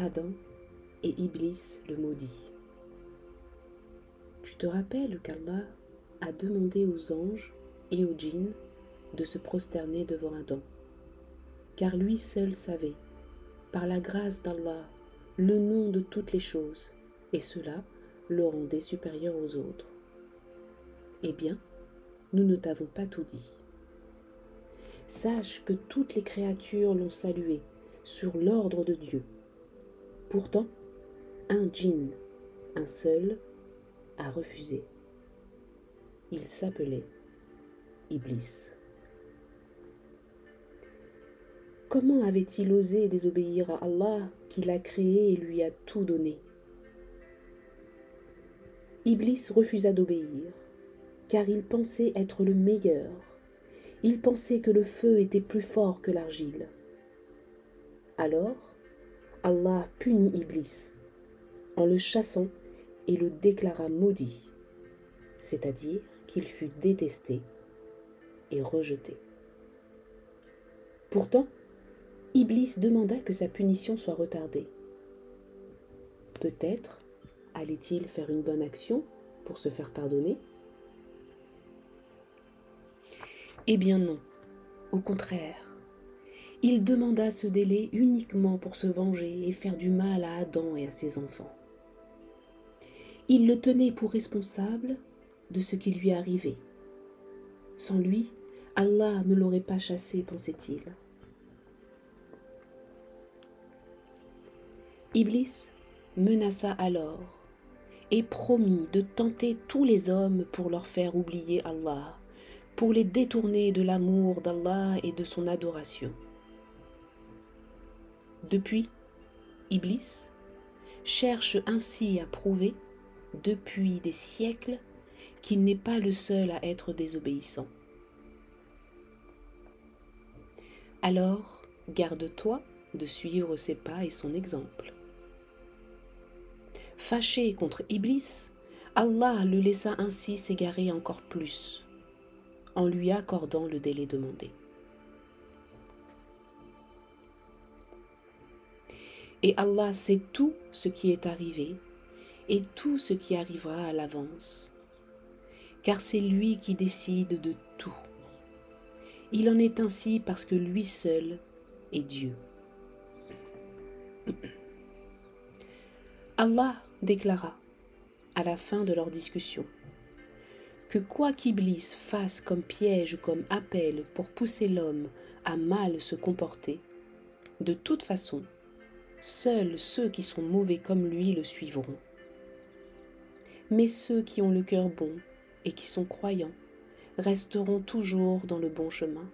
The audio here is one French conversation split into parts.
Adam et Iblis le maudit. Tu te rappelles qu'Allah a demandé aux anges et aux djinns de se prosterner devant Adam, car lui seul savait, par la grâce d'Allah, le nom de toutes les choses, et cela le rendait supérieur aux autres. Eh bien, nous ne t'avons pas tout dit. Sache que toutes les créatures l'ont salué sur l'ordre de Dieu. Pourtant, un djinn, un seul, a refusé. Il s'appelait Iblis. Comment avait-il osé désobéir à Allah qui l'a créé et lui a tout donné? Iblis refusa d'obéir, car il pensait être le meilleur. Il pensait que le feu était plus fort que l'argile. Alors, Allah punit Iblis en le chassant et le déclara maudit, c'est-à-dire qu'il fut détesté et rejeté. Pourtant, Iblis demanda que sa punition soit retardée. Peut-être allait-il faire une bonne action pour se faire pardonner? Eh bien non, au contraire. Il demanda ce délai uniquement pour se venger et faire du mal à Adam et à ses enfants. Il le tenait pour responsable de ce qui lui arrivait. Sans lui, Allah ne l'aurait pas chassé, pensait-il. Iblis menaça alors et promit de tenter tous les hommes pour leur faire oublier Allah, pour les détourner de l'amour d'Allah et de son adoration. Depuis, Iblis cherche ainsi à prouver, depuis des siècles, qu'il n'est pas le seul à être désobéissant. Alors, garde-toi de suivre ses pas et son exemple. Fâché contre Iblis, Allah le laissa ainsi s'égarer encore plus, en lui accordant le délai demandé. Et Allah sait tout ce qui est arrivé et tout ce qui arrivera à l'avance, car c'est lui qui décide de tout. Il en est ainsi parce que lui seul est Dieu. Allah déclara, à la fin de leur discussion, que quoi qu'Iblis fasse comme piège ou comme appel pour pousser l'homme à mal se comporter, de toute façon, seuls ceux qui sont mauvais comme lui le suivront. Mais ceux qui ont le cœur bon et qui sont croyants resteront toujours dans le bon chemin,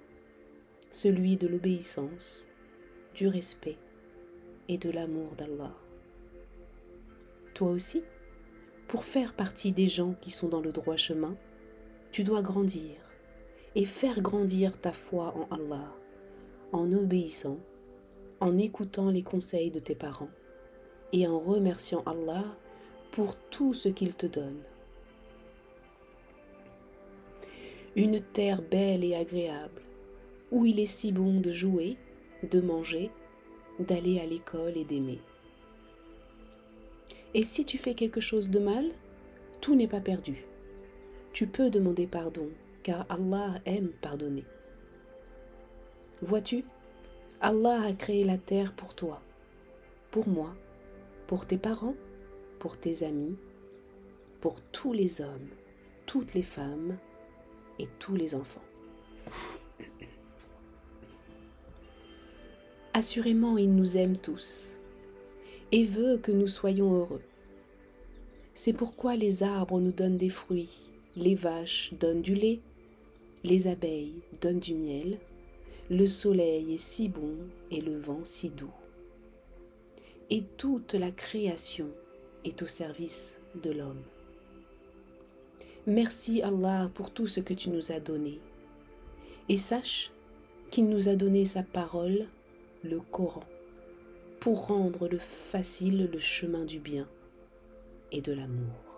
celui de l'obéissance, du respect et de l'amour d'Allah toi aussi, pour faire partie des gens qui sont dans le droit chemin, tu dois grandir et faire grandir ta foi en Allah, en obéissant, en écoutant les conseils de tes parents et en remerciant Allah pour tout ce qu'il te donne. Une terre belle et agréable, où il est si bon de jouer, de manger, d'aller à l'école et d'aimer. Et si tu fais quelque chose de mal, tout n'est pas perdu. Tu peux demander pardon, car Allah aime pardonner. Vois-tu, Allah a créé la terre pour toi, pour moi, pour tes parents, pour tes amis, pour tous les hommes, toutes les femmes et tous les enfants. Assurément, il nous aime tous et veut que nous soyons heureux. C'est pourquoi les arbres nous donnent des fruits, les vaches donnent du lait, les abeilles donnent du miel, le soleil est si bon et le vent si doux. Et toute la création est au service de l'homme. Merci Allah pour tout ce que tu nous as donné. Et sache qu'il nous a donné sa parole, le Coran pour rendre le facile le chemin du bien et de l'amour.